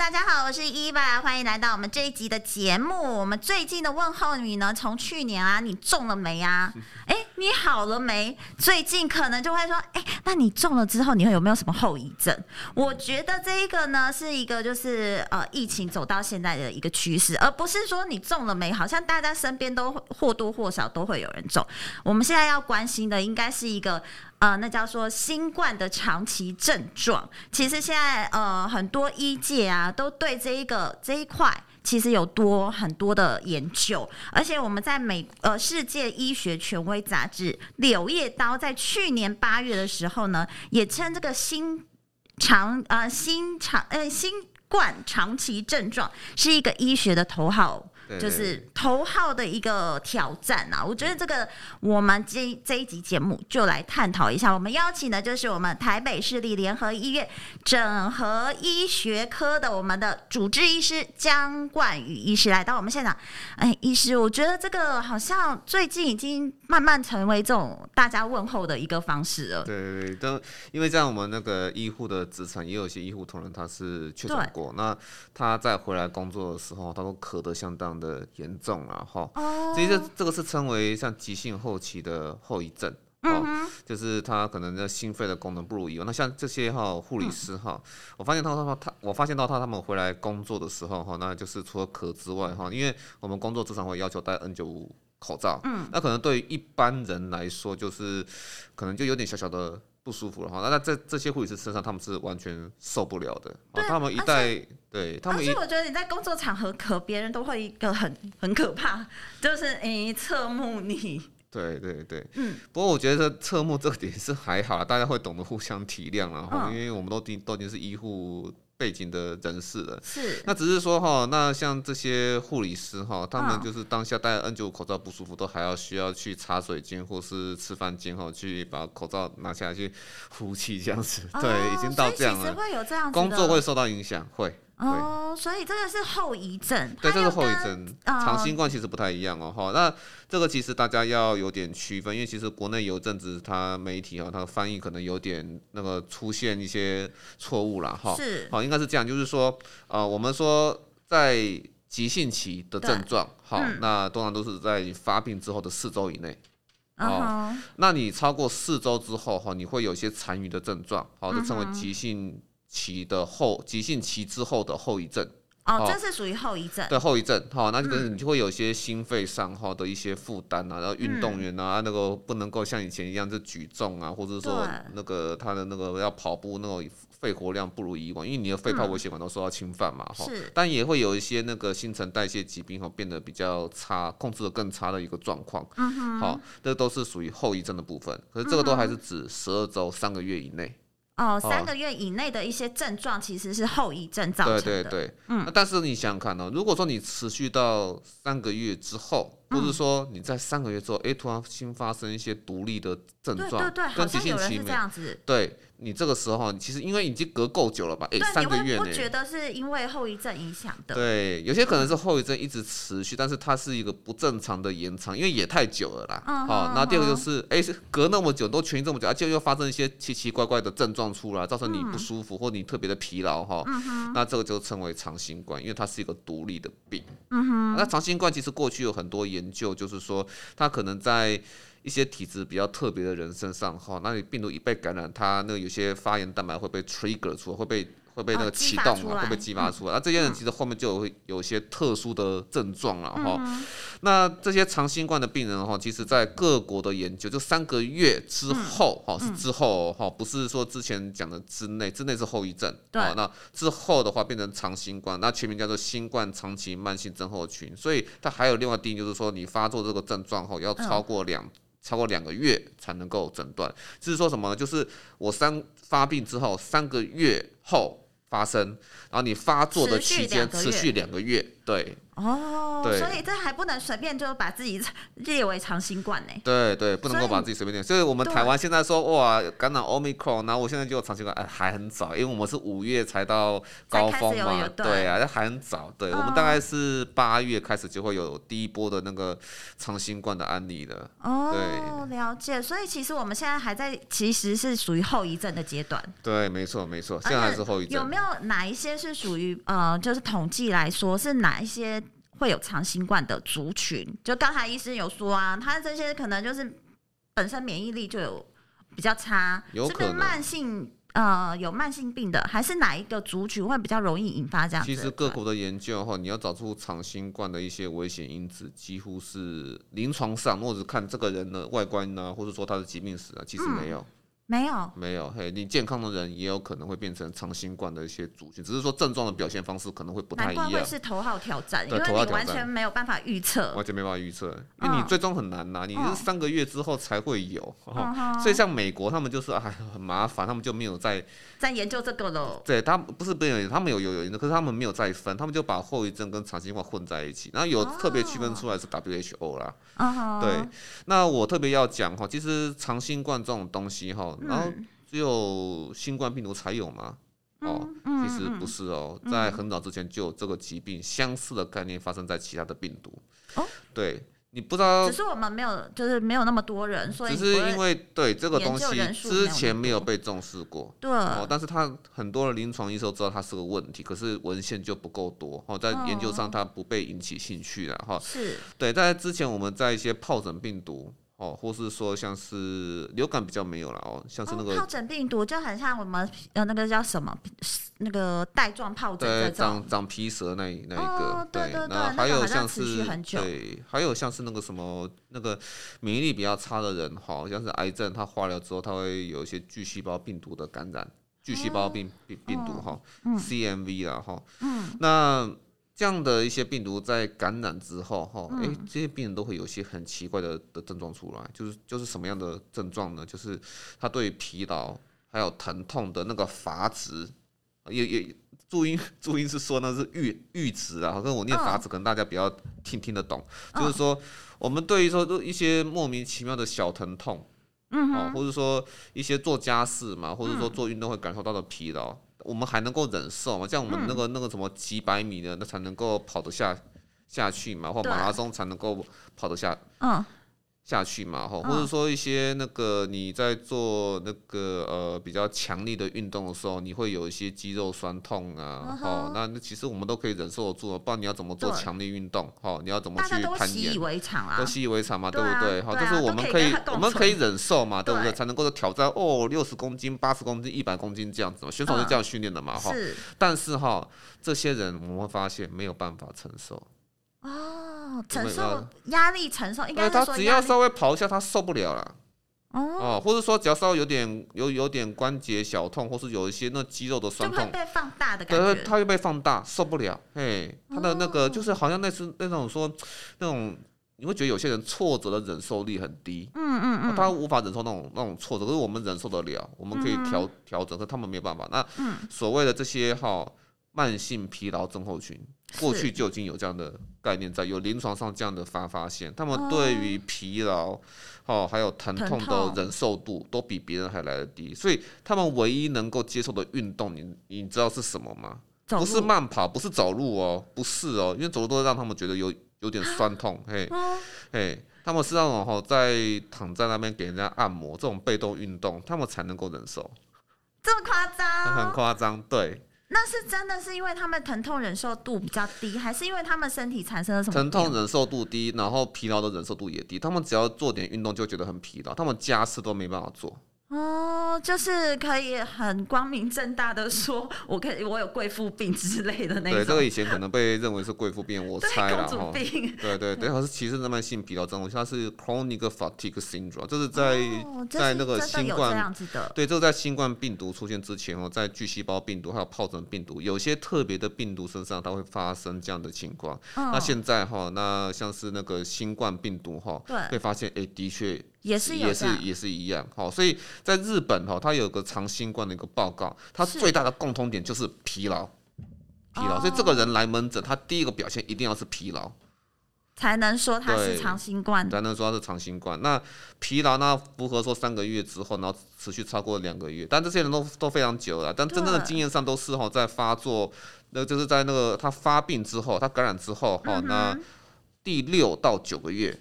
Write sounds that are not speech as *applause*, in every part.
大家好，我是伊娃，欢迎来到我们这一集的节目。我们最近的问候语呢，从去年啊，你中了没啊？*laughs* 哎，你好了没？最近可能就会说，哎，那你中了之后，你会有没有什么后遗症？我觉得这一个呢，是一个就是呃，疫情走到现在的一个趋势，而不是说你中了没，好像大家身边都或多或少都会有人中。我们现在要关心的，应该是一个。呃，那叫做新冠的长期症状。其实现在呃，很多医界啊，都对这一个这一块其实有多很多的研究。而且我们在美呃世界医学权威杂志《柳叶刀》在去年八月的时候呢，也称这个新长呃新长呃新冠长期症状是一个医学的头号。就是头号的一个挑战啊！我觉得这个我们这这一集节目就来探讨一下。我们邀请的就是我们台北市立联合医院整合医学科的我们的主治医师江冠宇医师来到我们现场。哎，医师，我觉得这个好像最近已经慢慢成为这种大家问候的一个方式了。对对对，都因为在我们那个医护的职场，也有一些医护同仁他是确诊过，那他在回来工作的时候，他都咳得相当的严重了哈，其实这个是称为像急性后期的后遗症，哦，就是他可能的心肺的功能不如以往。那像这些哈护理师哈，我发现他他他，我发现到他他们回来工作的时候哈，那就是除了咳之外哈，因为我们工作职场会要求戴 N 九五口罩，嗯，那可能对于一般人来说，就是可能就有点小小的。不舒服了哈，那在这些护理师身上，他们是完全受不了的。对，他们一戴，对他们。而且我觉得你在工作场合可，别人都会一个很很可怕，就是诶侧目你。对对对，嗯。不过我觉得侧目这个点是还好，大家会懂得互相体谅了哈，因为我们都都已经是医护。背景的人士了，是那只是说哈，那像这些护理师哈，他们就是当下戴 N 九五口罩不舒服，都还要需要去茶水间或是吃饭间哈，去把口罩拿下来去呼气这样子，哦、对，已经到这样了，会有这样工作会受到影响，会。哦，所以这个是后遗症。对，这是后遗症。长新冠其实不太一样哦，哈。那这个其实大家要有点区分，因为其实国内有阵子，它媒体啊，它的翻译可能有点那个出现一些错误了，哈。是。好，应该是这样，就是说，呃，我们说在急性期的症状，好，嗯、那通常都是在发病之后的四周以内。哦。那你超过四周之后，哈，你会有些残余的症状，好，就称为急性。期的后急性期之后的后遗症哦，这是属于后遗症。对后遗症，哈，那就可能你就会有一些心肺上哈的一些负担啊，然后运动员啊，那个不能够像以前一样就举重啊，或者说那个他的那个要跑步那种肺活量不如以往，因为你的肺泡微血管都受到侵犯嘛，哈。是。但也会有一些那个新陈代谢疾病哈变得比较差，控制的更差的一个状况。嗯哼。好，这都是属于后遗症的部分，可是这个都还是指十二周三个月以内。哦，三个月以内的一些症状其实是后遗症造成的。对对对，嗯。那但是你想想看哦，如果说你持续到三个月之后，或者说你在三个月之后，哎，突然新发生一些独立的症状，对对对，跟急性期没这样子。对。你这个时候，其实因为已经隔够久了吧？哎，三个月呢？不觉得是因为后遗症影响的？对，有些可能是后遗症一直持续，但是它是一个不正常的延长，因为也太久了啦。嗯。好，那第二个就是，哎，隔那么久都痊愈这么久，而且又发生一些奇奇怪怪的症状出来，造成你不舒服或你特别的疲劳哈。嗯哼。那这个就称为长新冠，因为它是一个独立的病。嗯哼。那长新冠其实过去有很多研研究，就是说它可能在一些体质比较特别的人身上，哈，那你病毒一被感染，它那个有些发炎蛋白会被 trigger 出来，会被。会被那个启动啊，会被激发出来。那、嗯啊、这些人其实后面就会有一些特殊的症状了哈。嗯、那这些长新冠的病人哈，其实在各国的研究，就三个月之后哈，是之后哈，不是说之前讲的之内，之内是后遗症。对。那之后的话变成长新冠，那全名叫做新冠长期慢性症候群。所以它还有另外定义，就是说你发作这个症状后要超过两、嗯、超过两个月才能够诊断。就是说什么呢？就是我三发病之后三个月后。发生，然后你发作的期间持续两个月，对。哦，对所以这还不能随便就把自己 *laughs* 列为长新冠呢？对对，不能够把自己随便列。所以，我们台湾现在说哇，感染 Omicron，然后我现在就长新冠，哎，还很早，因为我们是五月才到高峰嘛，对啊，还很早。对，哦、我们大概是八月开始就会有第一波的那个长新冠的案例了。哦，对，了解。所以其实我们现在还在，其实是属于后遗症的阶段。对，没错没错，现在还是后遗症。有没有哪一些是属于呃，就是统计来说是哪一些？会有长新冠的族群，就刚才医生有说啊，他这些可能就是本身免疫力就有比较差，有可能是慢性呃有慢性病的，还是哪一个族群会比较容易引发这样？其实各国的研究哈，你要找出长新冠的一些危险因子，几乎是临床上或者看这个人的外观呢、啊，或者说他的疾病史啊，其实没有。嗯没有，没有，嘿，你健康的人也有可能会变成长新冠的一些族群，只是说症状的表现方式可能会不太一样。会是头号挑战，对因为你完全没有办法预测，完全没办法预测，因为你最终很难拿，你是三个月之后才会有，所以像美国他们就是哎很麻烦，他们就没有在在研究这个了。对，他不是不有，他们有有有研究，可是他们没有再分，他们就把后遗症跟长新冠混在一起，然后有特别区分出来是 WHO 啦。对，那我特别要讲哈，其实长新冠这种东西哈，然后。只有新冠病毒才有吗？哦，其实不是哦，在很早之前就有这个疾病相似的概念发生在其他的病毒。哦，对，你不知道，只是我们没有，就是没有那么多人，所以只是因为对这个东西之前没有被重视过。对，哦，但是他很多的临床医生知道它是个问题，可是文献就不够多，哦，在研究上它不被引起兴趣了哈。是，对，在之前我们在一些疱疹病毒。哦，或是说像是流感比较没有了哦，像是那个疱疹病毒就很像我们呃那个叫什么那个带状疱疹，对，长长皮蛇那那一个，对，那还有像是对，还有像是那个什么那个免疫力比较差的人，好像是癌症，他化疗之后他会有一些巨细胞病毒的感染，巨细胞病病病毒哈，CMV 啦哈，嗯，那。这样的一些病毒在感染之后，哈，哎，这些病人都会有些很奇怪的的症状出来，就是就是什么样的症状呢？就是他对疲劳还有疼痛的那个阀值，也也注音注音是说那是阈阈值啊，跟我念阀值可能大家比较听听得懂，就是说我们对于说一些莫名其妙的小疼痛，嗯，或者说一些做家事嘛，或者说做运动会感受到的疲劳。我们还能够忍受嘛？像我们那个那个什么几百米的，那才能够跑得下下去嘛，或马拉松才能够跑得下。嗯。下去嘛，吼，或者说一些那个你在做那个呃比较强力的运动的时候，你会有一些肌肉酸痛啊，哦，那那其实我们都可以忍受得住，不然你要怎么做强力运动？哦，你要怎么去攀岩？都习以为常啊，都习以为常嘛，对不对？好，就是我们可以我们可以忍受嘛，对不对？才能够挑战哦，六十公斤、八十公斤、一百公斤这样子嘛，选手是这样训练的嘛，哈。是。但是哈，这些人我们会发现没有办法承受。哦，承受压力，承受应该他只要稍微跑一下，他受不了了。哦，或者说只要稍微有点有有点关节小痛，或是有一些那肌肉的酸痛，被放大的感觉，对，他会被放大，受不了。嘿，他的那个就是好像那是那种说那种，你会觉得有些人挫折的忍受力很低。嗯嗯嗯，他无法忍受那种那种挫折，可是我们忍受得了，我们可以调调整，可是他们没有办法。那所谓的这些哈。慢性疲劳症候群，过去就已经有这样的概念在，有临床上这样的发发现，他们对于疲劳，哦，还有疼痛的忍受度都比别人还来得低，所以他们唯一能够接受的运动，你你知道是什么吗？不是慢跑，不是走路哦，不是哦，因为走路都会让他们觉得有有点酸痛，嘿，嘿，他们是那种哈，在躺在那边给人家按摩这种被动运动，他们才能够忍受，这么夸张？很夸张，对。那是真的是因为他们疼痛忍受度比较低，还是因为他们身体产生了什么？疼痛忍受度低，然后疲劳的忍受度也低。他们只要做点运动就觉得很疲劳，他们家事都没办法做。哦，就是可以很光明正大的说，我可以我有贵妇病之类的那种。对，这个以前可能被认为是贵妇病，我猜了哈。对，对对对，它是其实是慢性疲劳症，它是 chronic fatigue syndrome，就是在、哦、在那个新冠对，这个在新冠病毒出现之前哦，在巨细胞病毒还有疱疹病毒，有些特别的病毒身上它会发生这样的情况。哦、那现在哈，那像是那个新冠病毒哈，对，会发现哎，的确。也是也是也是一样，好，所以在日本哈，它有个长新冠的一个报告，它最大的共通点就是疲劳，疲劳，所以这个人来门诊，他第一个表现一定要是疲劳，才能说他是长新冠，才能说他是长新冠。那疲劳呢，符合说三个月之后，然后持续超过两个月，但这些人都都非常久了，但真正的经验上都是哈，在发作，那就是在那个他发病之后，他感染之后哈，那第六到九个月。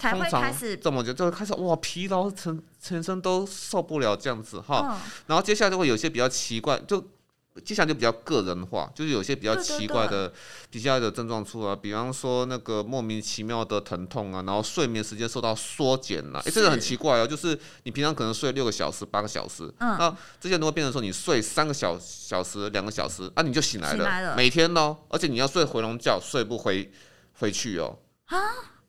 才会开始这么就，就会开始哇，疲劳成全身都受不了这样子哈，哦、然后接下来就会有些比较奇怪，就接下来就比较个人化，就是有些比较奇怪的比较的症状出来，比方说那个莫名其妙的疼痛啊，然后睡眠时间受到缩减了，哎，这个很奇怪哦，就是你平常可能睡六个小时、八个小时，嗯，那这些都会变成说你睡三个小小时、两个小时啊，你就醒来了，来了。每天哦，而且你要睡回笼觉，睡不回回去哦，啊，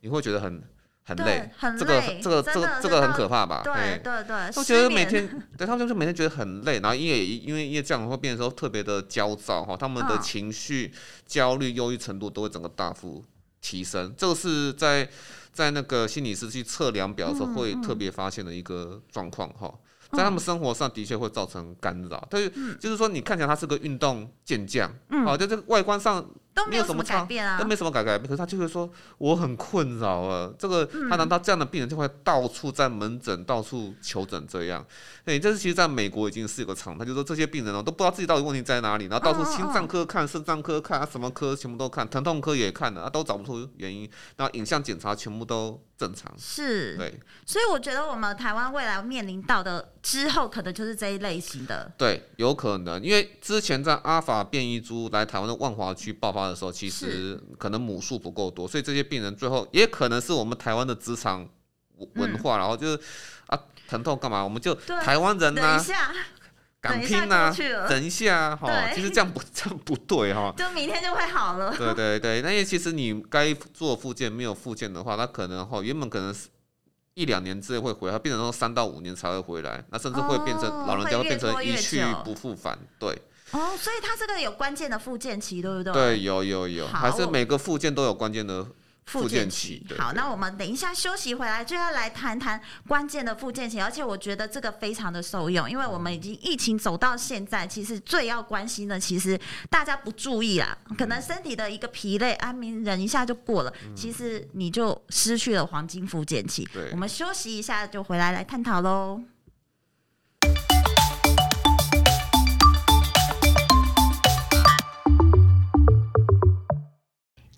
你会觉得很。很累，很累，这个这个这个这个很可怕吧？对对对，我觉得每天，对他们就是每天觉得很累，然后因为因为因为这样会变成说特别的焦躁哈，他们的情绪、焦虑、忧郁程度都会整个大幅提升，这个是在在那个心理师去测量表的时候会特别发现的一个状况哈。在他们生活上的确会造成干扰，但是就是说你看起来他是个运动健将，好，在这个外观上都没有什么改变啊，都没什么改改变，可是他就会说我很困扰啊，这个他难道这样的病人就会到处在门诊到处求诊这样？哎，这是其实在美国已经是一个常态，就是说这些病人哦都不知道自己到底问题在哪里，然后到处心脏科看、肾脏科看啊，什么科全部都看，疼痛科也看了啊，都找不出原因，然后影像检查全部都正常，是，对，所以我觉得我们台湾未来面临到的之后，可能就是这一类型的，对，有可能，因为之前在阿法变异株来台湾的万华区爆发的时候，其实可能母数不够多，所以这些病人最后也可能是我们台湾的职场文化，嗯、然后就是啊，疼痛干嘛，我们就台湾人呢、啊。敢拼呐、啊！等一下哈，对其实这样不 *laughs* 这样不对哈，就明天就会好了。对对对，那因为其实你该做复健没有复健的话，那可能哈原本可能是一两年之内会回来，变成说三到五年才会回来，那甚至会变成老人家会变成一去不复返。对。哦，所以它这个有关键的复健期，对不对？对，有有有，还是每个复健都有关键的。复健期，好，那我们等一下休息回来就要来谈谈关键的复健期，而且我觉得这个非常的受用，因为我们已经疫情走到现在，其实最要关心的，其实大家不注意啦，可能身体的一个疲累，安眠忍一下就过了，其实你就失去了黄金复健期。对，我们休息一下就回来来探讨喽。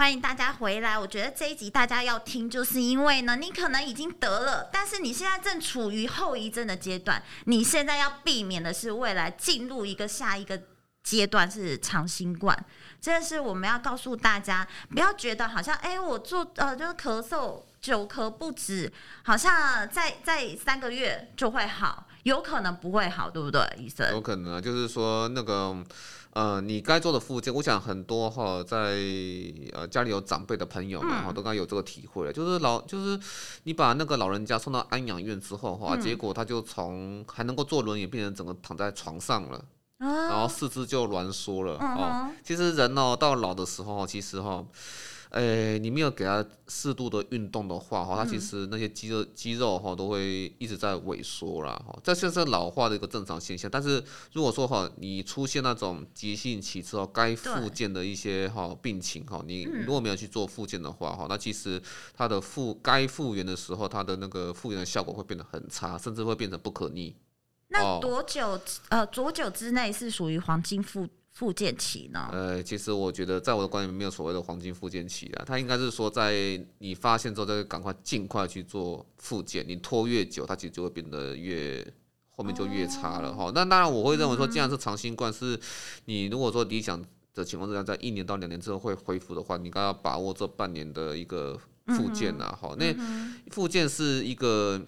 欢迎大家回来。我觉得这一集大家要听，就是因为呢，你可能已经得了，但是你现在正处于后遗症的阶段。你现在要避免的是未来进入一个下一个阶段是长新冠。这是我们要告诉大家，不要觉得好像哎，我做呃就是咳嗽久咳不止，好像在在三个月就会好，有可能不会好，对不对，医生？有可能啊，就是说那个。呃，你该做的复健，我想很多哈，在呃家里有长辈的朋友们哈，嗯、都该有这个体会，就是老就是你把那个老人家送到安养院之后哈，嗯、结果他就从还能够坐轮椅变成整个躺在床上了，啊、然后四肢就挛缩了、嗯、哦。其实人哦，到老的时候，其实哈。诶，你没有给他适度的运动的话，哈，他其实那些肌肉肌肉哈都会一直在萎缩啦，哈，这就是老化的一个正常现象。但是如果说哈，你出现那种急性期之后该复健的一些哈病情哈，你如果没有去做复健的话哈，那其实它的复该复原的时候，它的那个复原的效果会变得很差，甚至会变成不可逆。那多久呃多久之内是属于黄金复？复健期呢？呃，其实我觉得，在我的观念里没有所谓的黄金复健期啊，它应该是说，在你发现之后，再赶快尽快去做复健。你拖越久，它其实就会变得越后面就越差了哈。那、哦、当然，我会认为说，既然是长新冠，是你如果说理想的情况之下，在一年到两年之后会恢复的话，你应该要把握这半年的一个复健呐。哈、嗯，那复健是一个。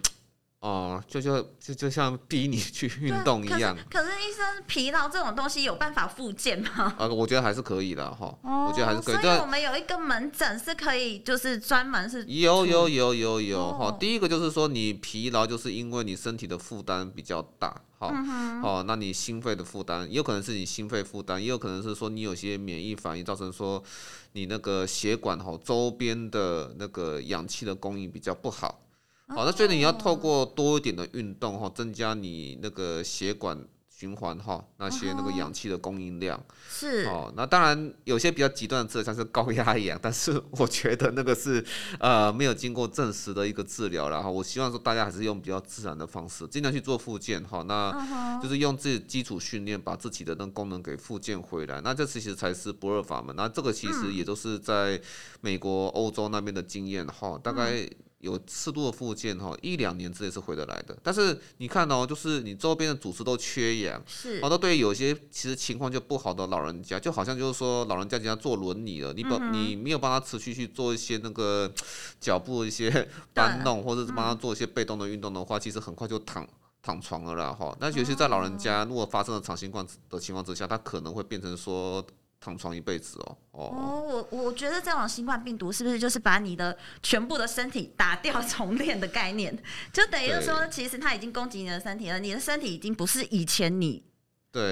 哦，就就就就像逼你去运动一样。可是，可是医生，疲劳这种东西有办法复健吗？呃，我觉得还是可以的哈。哦，我觉得还是可以。所以我们有一个门诊是可以，就是专门是。有有有有有哈。哦、第一个就是说，你疲劳就是因为你身体的负担比较大，好，嗯、哼哦，那你心肺的负担也有可能是你心肺负担，也有可能是说你有些免疫反应造成说你那个血管哈周边的那个氧气的供应比较不好。好，那所以你要透过多一点的运动哈，增加你那个血管循环哈，那些那个氧气的供应量是哦。那当然有些比较极端的治疗，像是高压氧，*laughs* 但是我觉得那个是呃没有经过证实的一个治疗了哈。我希望说大家还是用比较自然的方式，尽量去做复健哈。那就是用自己基础训练，把自己的那个功能给复健回来。那这其实才是不二法门。那这个其实也都是在美国、欧洲那边的经验哈，大概。有适度的复健哈，一两年之内是回得来的。但是你看哦，就是你周边的组织都缺氧，是，好多对于有些其实情况就不好的老人家，就好像就是说老人家人家坐轮椅了，你不、嗯、你没有帮他持续去做一些那个脚步一些 *laughs* 搬弄，或者是帮他做一些被动的运动的话，嗯、其实很快就躺躺床了啦哈。那尤其在老人家如果发生了长新冠的情况之下，他可能会变成说。躺床一辈子哦哦，我我觉得这种新冠病毒是不是就是把你的全部的身体打掉重练的概念？就等于说，其实它已经攻击你的身体了，你的身体已经不是以前你。对，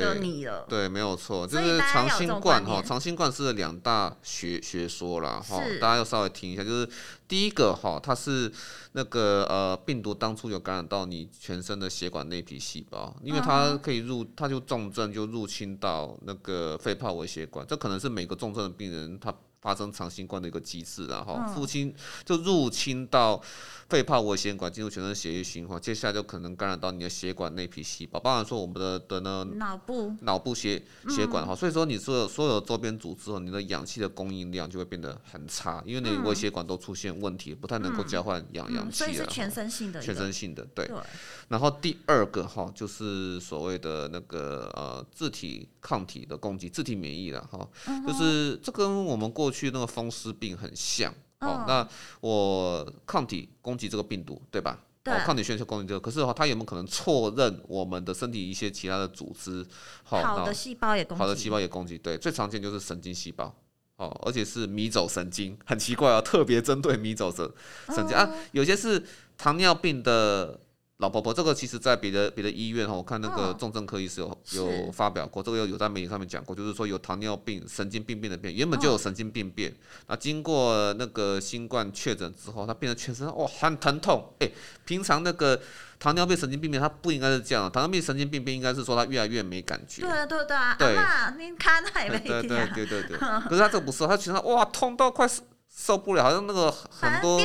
对，没有错，就是长新冠哈，长新冠是两大学学说啦哈，大家要稍微听一下，就是第一个哈，它是那个呃病毒当初有感染到你全身的血管内皮细胞，因为它可以入，它就重症就入侵到那个肺泡微血管，这可能是每个重症的病人他。发生长新冠的一个机制，然后父亲就入侵到肺泡微血管，进入全身血液循环，接下来就可能感染到你的血管内皮细胞，包含说我们的的呢脑部。脑部血血管哈，所以说你所有所有周边组织，你的氧气的供应量就会变得很差，因为你微血管都出现问题，不太能够交换氧氧气了。所以是全身性的，全身性的对。然后第二个哈，就是所谓的那个呃自体抗体的攻击，自体免疫了哈，就是这跟我们过。去那个风湿病很像，哦，那我抗体攻击这个病毒，对吧？对，抗体宣称攻击这个，可是哈，它有没有可能错认我们的身体一些其他的组织？好的细胞也攻击，好的细胞也攻击，对，最常见就是神经细胞，哦，而且是迷走神经，很奇怪啊，特别针对迷走神神经啊，有些是糖尿病的。老婆婆，这个其实在别的别的医院哈，我看那个重症科医师有、哦、有发表过，这个有有在媒体上面讲过，就是说有糖尿病神经病变的病，原本就有神经病变，那、哦、经过那个新冠确诊之后，他变得全身哇很疼痛，哎，平常那个糖尿病神经病变它不应该是这样，糖尿病神经病变应该是说他越来越没感觉。对对对啊，对。啊，你看他也没对对对对对，*laughs* 可是他这个不是，他全身哇痛到快受不了，好像那个很多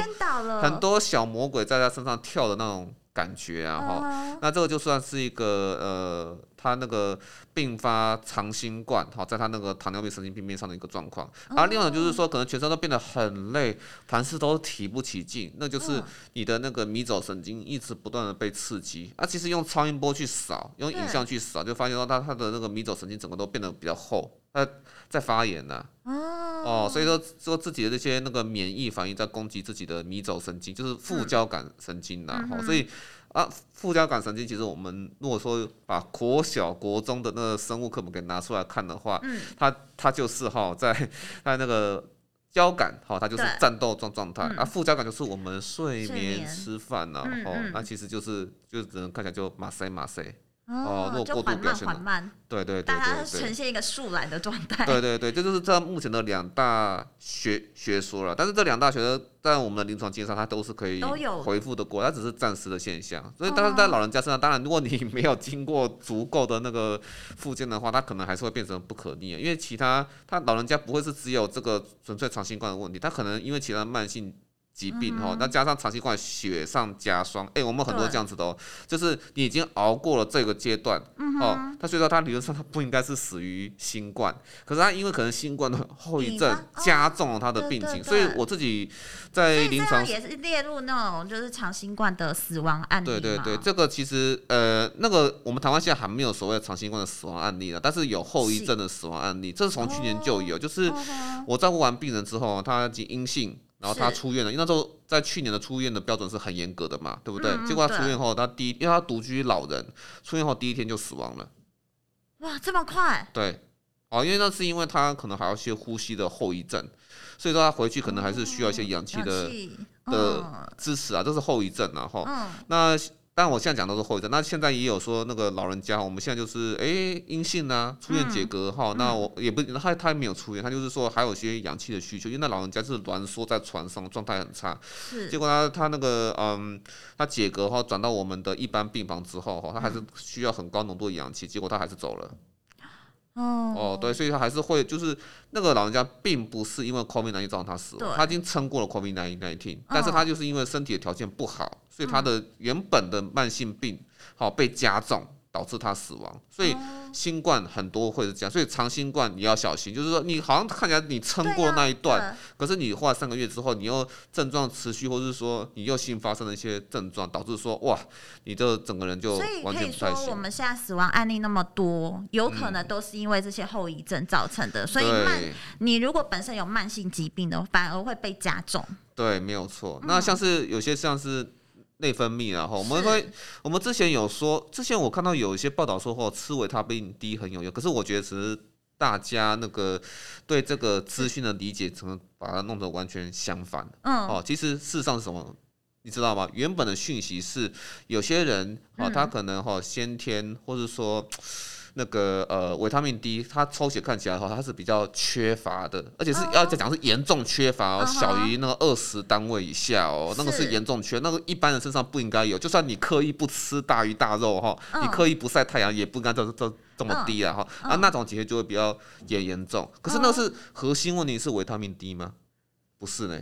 很多小魔鬼在他身上跳的那种。感觉啊哈，那这个就算是一个呃，他那个并发长新冠哈，在他那个糖尿病神经病变上的一个状况。而另外就是说，可能全身都变得很累，凡事都提不起劲，那就是你的那个迷走神经一直不断的被刺激。啊，其实用超音波去扫，用影像去扫，就发现到他他的那个迷走神经整个都变得比较厚，他在发炎呐。哦，所以说说自己的这些那个免疫反应在攻击自己的迷走神经，就是副交感神经呐。哈，所以。啊，副交感神经其实我们如果说把国小国中的那个生物课本给拿出来看的话，嗯，它它就是哈在 *laughs* 在那个交感哈，它就是战斗状状态，啊，副交感就是我们睡眠、吃饭然后那其实就是就只能看起来就马赛马赛。哦，如果过度表现，缓慢，对对对，大家呈现一个树懒的状态。对对对，这就是这目前的两大学学说了。但是这两大学说在我们的临床经验上，它都是可以回复的过，它只是暂时的现象。所以，当然在老人家身上，当然如果你 *laughs* 没有经过足够的那个复健的话，它可能还是会变成不可逆。因为其他他老人家不会是只有这个纯粹长新冠的问题，他可能因为其他慢性。疾病哈，那加上长新冠雪上加霜，哎，我们很多这样子的哦，就是你已经熬过了这个阶段，哦，他所以说他理论上他不应该是死于新冠，可是他因为可能新冠的后遗症加重了他的病情，所以我自己在临床也是列入那种就是长新冠的死亡案例。对对对，这个其实呃那个我们台湾现在还没有所谓的长新冠的死亡案例了，但是有后遗症的死亡案例，这是从去年就有，就是我照顾完病人之后，他已经阴性。然后他出院了，因为那时候在去年的出院的标准是很严格的嘛，对不对？嗯、结果他出院后，他第一，因为他独居老人，出院后第一天就死亡了。哇，这么快？对，哦，因为那是因为他可能还有一些呼吸的后遗症，所以说他回去可能还是需要一些氧气的、哦、的支持啊，这是后遗症啊，哈、嗯。那。但我现在讲都是后遗症，那现在也有说那个老人家，我们现在就是哎阴性啊，出院解隔哈，嗯、那我也不他他没有出院，他就是说还有些氧气的需求，因为那老人家是挛缩在床上，状态很差，是。结果他他那个嗯，他解隔后转到我们的一般病房之后哈，他还是需要很高浓度的氧气，结果他还是走了。哦哦，对，所以他还是会，就是那个老人家并不是因为 COVID-19 造成他死亡，他已经撑过了 COVID-19，但是他就是因为身体的条件不好，所以他的原本的慢性病好被加重。导致他死亡，所以新冠很多会是这样，所以长新冠你要小心，就是说你好像看起来你撑过那一段，可是你过了三个月之后，你又症状持续，或者是说你又新发生了一些症状，导致说哇，你这整个人就完全不太行。所以可以说，我们现在死亡案例那么多，有可能都是因为这些后遗症造成的。所以慢，你如果本身有慢性疾病的，反而会被加重。对，没有错。那像是有些像是。内分泌，然后我们会，我们之前有说，之前我看到有一些报道说，哦吃维他命 D 很有用，可是我觉得其实大家那个对这个资讯的理解，可能把它弄得完全相反。嗯，哦，其实事实上是什么，你知道吗？原本的讯息是，有些人哦，他可能哈先天，或者说。那个呃，维他命 D，它抽血看起来的话，它是比较缺乏的，而且是要再讲是严重缺乏哦，小于那个二十单位以下哦，那个是。严重缺，那个一般人身上不应该有，就算你刻意不吃大鱼大肉哈，你刻意不晒太阳，也不应该这这这么低啊哈，啊那种其实就会比较严严重。可是那是核心问题是维他命 D 吗？不是呢，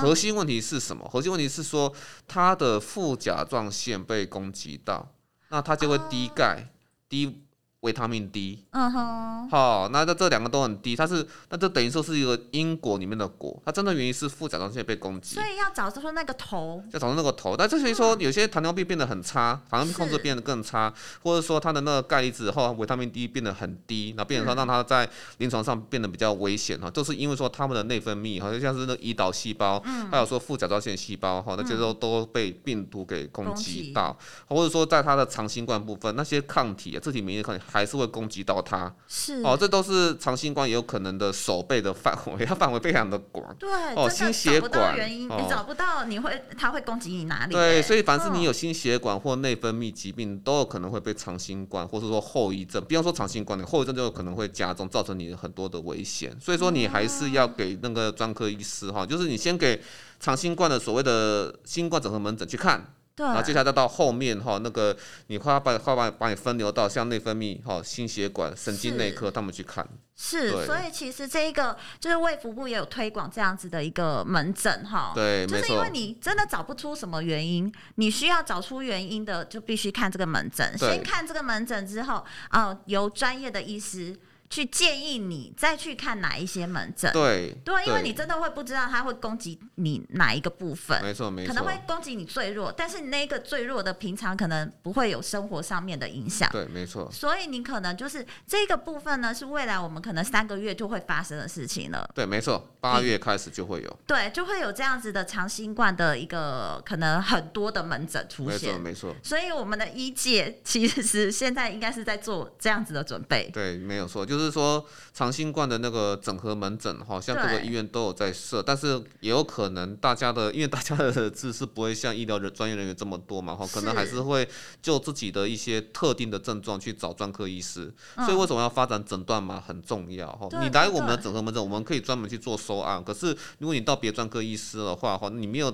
核心问题是什么？核心问题是说它的副甲状腺被攻击到，那它就会低钙低。维他命 D，嗯哼，好，那这这两个都很低，它是，那这等于说是一个因果里面的果，它真的原因是副甲状腺被攻击，所以要找出那个头，要找出那个头，但这所以说有些糖尿病变得很差，糖尿病控制变得更差，或者说它的那个钙离子后维他命 D 变得很低，那变成说让它在临床上变得比较危险哈，嗯、就是因为说他们的内分泌好像像是那胰岛细胞，嗯、还有说副甲状腺细胞哈，那些都都被病毒给攻击到，击。或者说在它的长新冠部分，那些抗体啊，自体免疫抗体。还是会攻击到它，是哦，这都是长新冠也有可能的守备的范围，它范围非常的广。对，哦，心血管原因，哦、你找不到，你会它会攻击你哪里？对，所以凡是你有心血管或内分泌疾病，都有可能会被长新冠，或是说后遗症。比方说长新冠，你后遗症就有可能会加重，造成你很多的危险。所以说你还是要给那个专科医师哈，就是你先给长新冠的所谓的新冠整合门诊去看。对然后接下来再到后面哈，那个你快把快把把你分流到像内分泌哈、心血管、神经内科他们去看。是，所以其实这一个就是卫福部也有推广这样子的一个门诊哈。对，就是因为你真的找不出什么原因，你需要找出原因的，就必须看这个门诊。对先看这个门诊之后，哦，由专业的医师。去建议你再去看哪一些门诊。对对，因为你真的会不知道他会攻击你哪一个部分。没错没错，可能会攻击你最弱，但是你那个最弱的平常可能不会有生活上面的影响。对，没错。所以你可能就是这个部分呢，是未来我们可能三个月就会发生的事情了。对，没错，八月开始就会有。对，就会有这样子的长新冠的一个可能很多的门诊出现。没错，没错。所以我们的医界其实是现在应该是在做这样子的准备。对，没有错，就是说长新冠的那个整合门诊，好像各个医院都有在设，但是也有可能大家的，因为大家的知识不会像医疗的专业人员这么多嘛，哈，可能还是会就自己的一些特定的症状去找专科医师。所以为什么要发展诊断嘛很重要哈？你来我们的整合门诊，我们可以专门去做收案。可是如果你到别专科医师的话，哈，你没有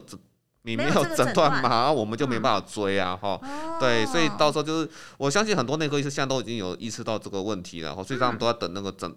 你没有诊断码，我们就没办法追啊，哈。对，所以到时候就是我相信很多内科医生现在都已经有意识到这个问题了，哈，所以他们都在等那个诊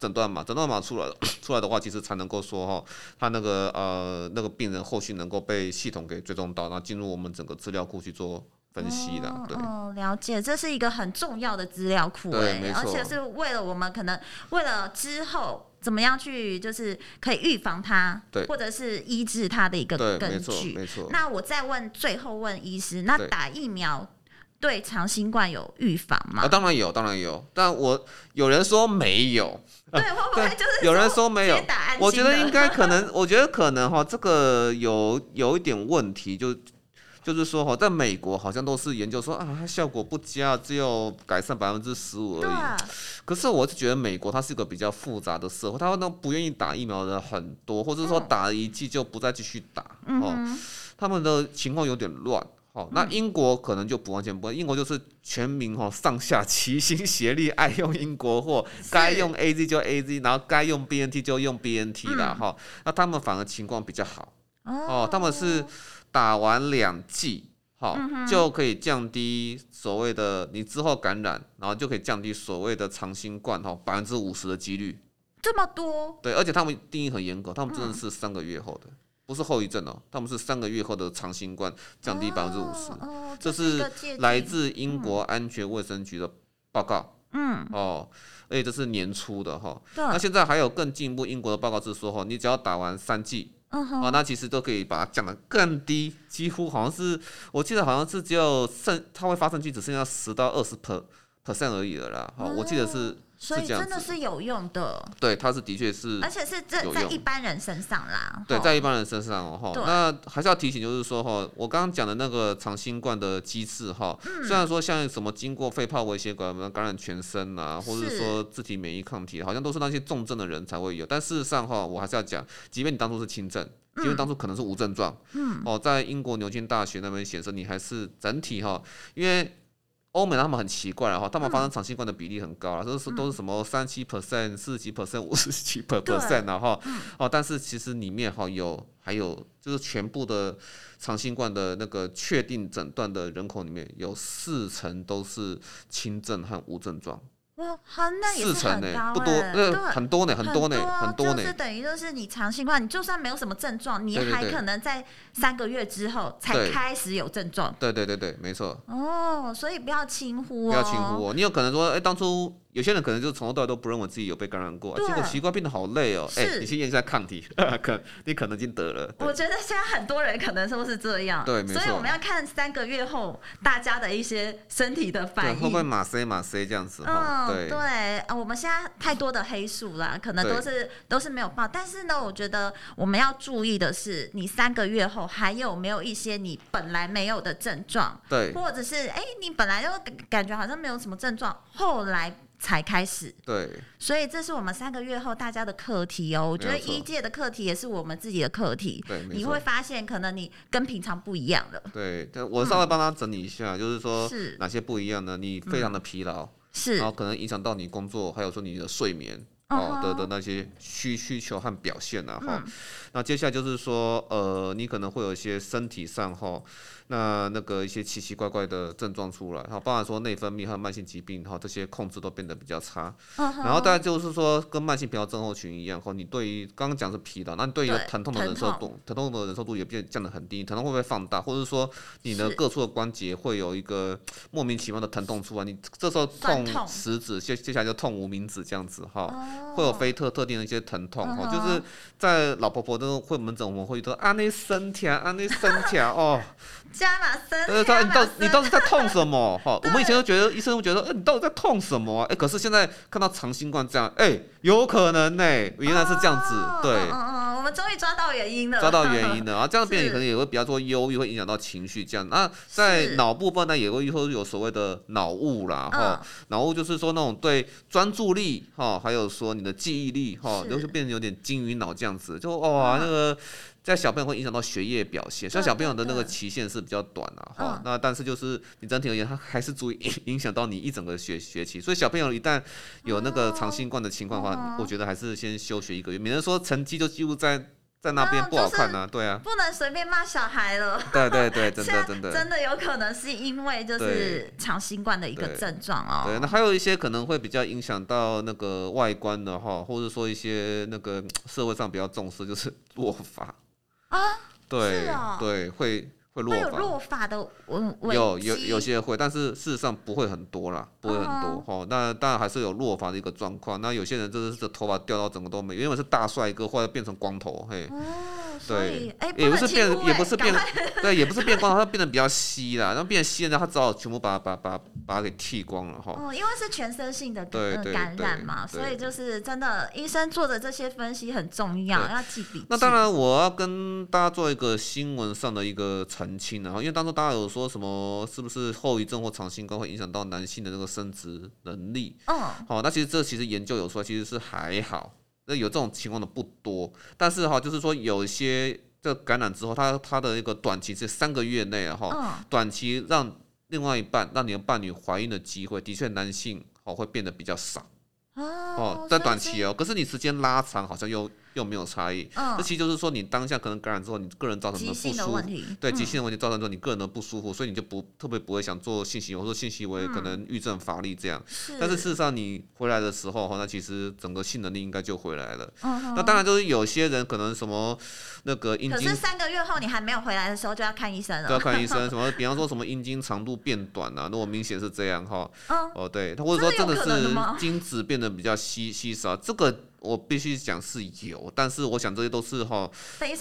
诊断码，诊断码出来出来的话，其实才能够说哈，他那个呃那个病人后续能够被系统给追踪到，然后进入我们整个资料库去做。分析的，对，哦，了解，这是一个很重要的资料库，对，而且是为了我们可能为了之后怎么样去，就是可以预防它，对，或者是医治它的一个根据，没错。那我再问，最后问医师，那打疫苗对长新冠有预防吗？啊，当然有，当然有，但我有人说没有，对，会不会就是有人说没有？我觉得应该可能，我觉得可能哈，这个有有一点问题，就。就是说哈，在美国好像都是研究说啊，它效果不佳，只有改善百分之十五而已。啊、可是我是觉得美国它是一个比较复杂的社会，他们不愿意打疫苗的人很多，或者说打了一剂就不再继续打。哦，嗯、他们的情况有点乱。哦，那英国可能就不完全不，英国就是全民哈上下齐心协力爱用英国货，该用 A Z 就 A Z，然后该用 B N T 就用 B N T 啦哈。那他们反而情况比较好。哦，他们是。打完两剂，好、嗯、就可以降低所谓的你之后感染，然后就可以降低所谓的长新冠哈百分之五十的几率。这么多？对，而且他们定义很严格，他们真的是三个月后的，嗯、不是后遗症哦，他们是三个月后的长新冠降低百分之五十。哦，这是来自英国安全卫生局的报告。嗯，哦，而且这是年初的哈。对那现在还有更进一步英国的报告是说哈，你只要打完三剂。哦，那其实都可以把它降得更低，几乎好像是，我记得好像是只有剩，它会发生率只剩下十到二十 per percent 而已了啦。好，我记得是。所以真的是有用的，对，它是的确是，而且是在在一般人身上啦，对，在一般人身上哦，对。那还是要提醒，就是说哈，我刚刚讲的那个长新冠的机制哈，嗯、虽然说像什么经过肺泡微血管感染全身啊，或者说自体免疫抗体，好像都是那些重症的人才会有，但事实上哈，我还是要讲，即便你当初是轻症，因为当初可能是无症状，嗯，哦，在英国牛津大学那边显示，你还是整体哈，因为。欧美他们很奇怪哈，他们发生长新冠的比例很高啊，都是都是什么三七 percent、四十几 percent、五十几 *laughs* percent 然后哦，但是其实里面哈有还有就是全部的长新冠的那个确定诊断的人口里面有四成都是轻症和无症状。哇，很那也是很高哎，不多，呃，很多呢，很多呢，很多呢，就是等于就是你长新冠，你就算没有什么症状，你还可能在三个月之后才开始有症状。对对对对，没错。哦，所以不要轻忽哦，不要轻忽哦，你有可能说，哎，当初。有些人可能就从头到尾都不认为自己有被感染过，结果奇怪变得好累哦。哎，你去验一下抗体，*laughs* 可你可能已经得了。*laughs* 我觉得现在很多人可能都是这样，对。所以我们要看三个月后大家的一些身体的反应，会不会马 C 马 C 这样子？嗯，对对。我们现在太多的黑数啦，可能都是都是没有报。但是呢，我觉得我们要注意的是，你三个月后还有没有一些你本来没有的症状？对，或者是哎，你本来就感觉好像没有什么症状，后来。才开始，对，所以这是我们三个月后大家的课题哦。我觉得一届的课题也是我们自己的课题。对，你会发现可能你跟平常不一样了。对，但我稍微帮他整理一下，嗯、就是说哪些不一样呢？你非常的疲劳，是、嗯，然后可能影响到你工作，还有说你的睡眠，哦的的那些需需求和表现啊哈。那接下来就是说，呃，你可能会有一些身体上哈。那那个一些奇奇怪怪的症状出来，哈，包含说内分泌和慢性疾病，哈，这些控制都变得比较差。Uh huh. 然后大家就是说，跟慢性疲劳症候群一样，哈，你对于刚刚讲是疲劳，那你对于疼痛的忍受度，疼痛的忍受度也变降得很低。疼痛会不会放大，或者说你的各处的关节会有一个莫名其妙的疼痛出来？你这时候痛食指，接接下来就痛无名指这样子，哈，oh. 会有非特特定的一些疼痛，哈，uh. 就是在老婆婆都会门诊，我们会说啊，那身体啊，那身体啊 *laughs* 哦。加马森，呃，他你到你到底在痛什么？*laughs* 哈，我们以前都觉得医生会觉得，哎，你到底在痛什么？哎，可是现在看到长新冠这样，哎，有可能呢，原来是这样子，对，嗯嗯，我们终于抓到原因了，抓到原因了。*laughs* 啊，这样病人可能也会比较多忧郁，会影响到情绪这样。那在脑部分呢，也会会有所谓的脑雾啦，哈，脑雾就是说那种对专注力哈，还有说你的记忆力哈，都是变成有点金鱼脑这样子，就哇。那个。在小朋友会影响到学业表现，像小朋友的那个期限是比较短的哈，那但是就是你整体而言，它还是足以影响到你一整个学学期。所以小朋友一旦有那个长新冠的情况的话，我觉得还是先休学一个月，免得说成绩就几乎在在那边不好看呢。对啊，不能随便骂小孩了。对对对，真的 *laughs* 真的真的有可能是因为就是长新冠的一个症状哦。对，那还有一些可能会比较影响到那个外观的哈，或者说一些那个社会上比较重视就是落发。啊，对，哦、对，会会落发，有落发的有有有些会，但是事实上不会很多啦，不会很多哈、哦。那当然还是有落发的一个状况。那有些人就是这头发掉到整个都没，原本是大帅哥，后来变成光头，嘿。哦对，也不是变，也不是变，*laughs* 对，也不是变光，它变得比较稀啦，然后变稀了，它只好全部把把把把它给剃光了哈。哦，因为是全身性的感染嘛，所以就是真的，医生做的这些分析很重要，要记笔记。那当然，我要跟大家做一个新闻上的一个澄清然后，因为当初大家有说什么，是不是后遗症或长新冠会影响到男性的那个生殖能力？嗯，好，那其实这其实研究有说，其实是还好。那有这种情况的不多，但是哈，就是说有一些这感染之后，他他的一个短期是三个月内哈，短期让另外一半让你的伴侣怀孕的机会，的确男性哦会变得比较少哦，在短期哦，可是你时间拉长，好像又。又没有差异，这其实就是说，你当下可能感染之后，你个人造成的不舒服，对，急性的问题造成之后，你个人的不舒服，所以你就不特别不会想做性行为，或者性行为可能郁症乏力这样。但是事实上，你回来的时候，哈，那其实整个性能力应该就回来了。那当然就是有些人可能什么那个阴茎，可是三个月后你还没有回来的时候就要看医生了，就要看医生。*laughs* 什么，比方说什么阴茎长度变短啊，那我明显是这样哈，哦对，他或者说真的是精子变得比较稀稀少，这个。我必须讲是有，但是我想这些都是哈，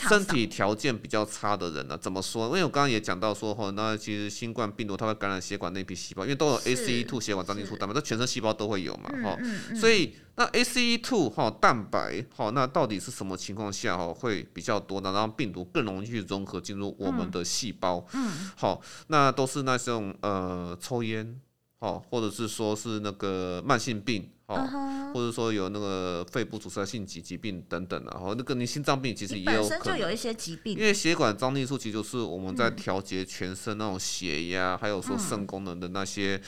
身体条件比较差的人呢、啊。怎么说？因为我刚刚也讲到说哈，那其实新冠病毒它会感染血管内皮细胞，因为都有 ACE2 血管张力素蛋白，这全身细胞都会有嘛哈。嗯嗯嗯、所以那 ACE2 哈蛋白哈，那到底是什么情况下哈会比较多呢？然后病毒更容易去融合进入我们的细胞。嗯。好，那都是那种呃抽烟，好，或者是说是那个慢性病。哦，或者说有那个肺部阻塞性疾疾病等等的，然后那个你心脏病其实也有就有一些疾病，因为血管张力素其实就是我们在调节全身那种血压，还有说肾功能的那些，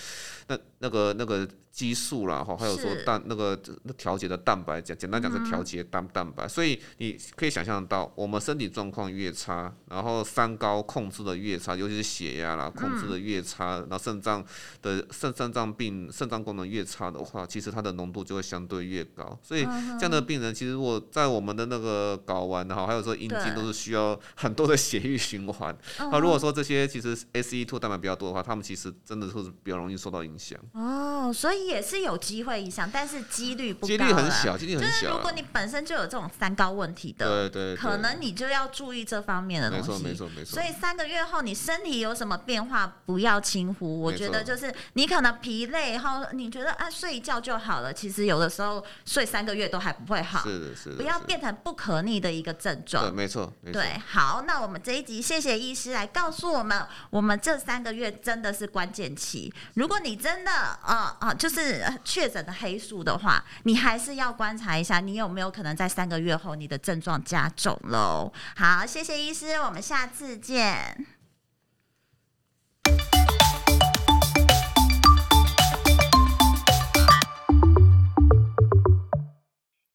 那那个那个。激素啦，哈，还有说蛋那个那调节的蛋白，简简单讲是调节蛋蛋白，所以你可以想象到，我们身体状况越差，然后三高控制的越差，尤其是血压啦控制的越差，然后肾脏的肾肾脏病肾脏功能越差的话，其实它的浓度就会相对越高。所以这样的病人，其实如果在我们的那个睾丸哈，还有说阴茎都是需要很多的血液循环。那如果说这些其实 ACE2 蛋白比较多的话，他们其实真的是比较容易受到影响。哦，所以。也是有机会影响，但是几率不高。几率很小，几率很小。就是如果你本身就有这种三高问题的，对对，可能你就要注意这方面的东西。没错没错没错。所以三个月后你身体有什么变化，不要轻忽。我觉得就是你可能疲累，然后你觉得啊睡一觉就好了，其实有的时候睡三个月都还不会好。是的，是的。不要变成不可逆的一个症状。对，没错。对，好，那我们这一集谢谢医师来告诉我们，我们这三个月真的是关键期。如果你真的呃呃，就是。是确诊的黑素的话，你还是要观察一下，你有没有可能在三个月后你的症状加重喽？好，谢谢医师，我们下次见。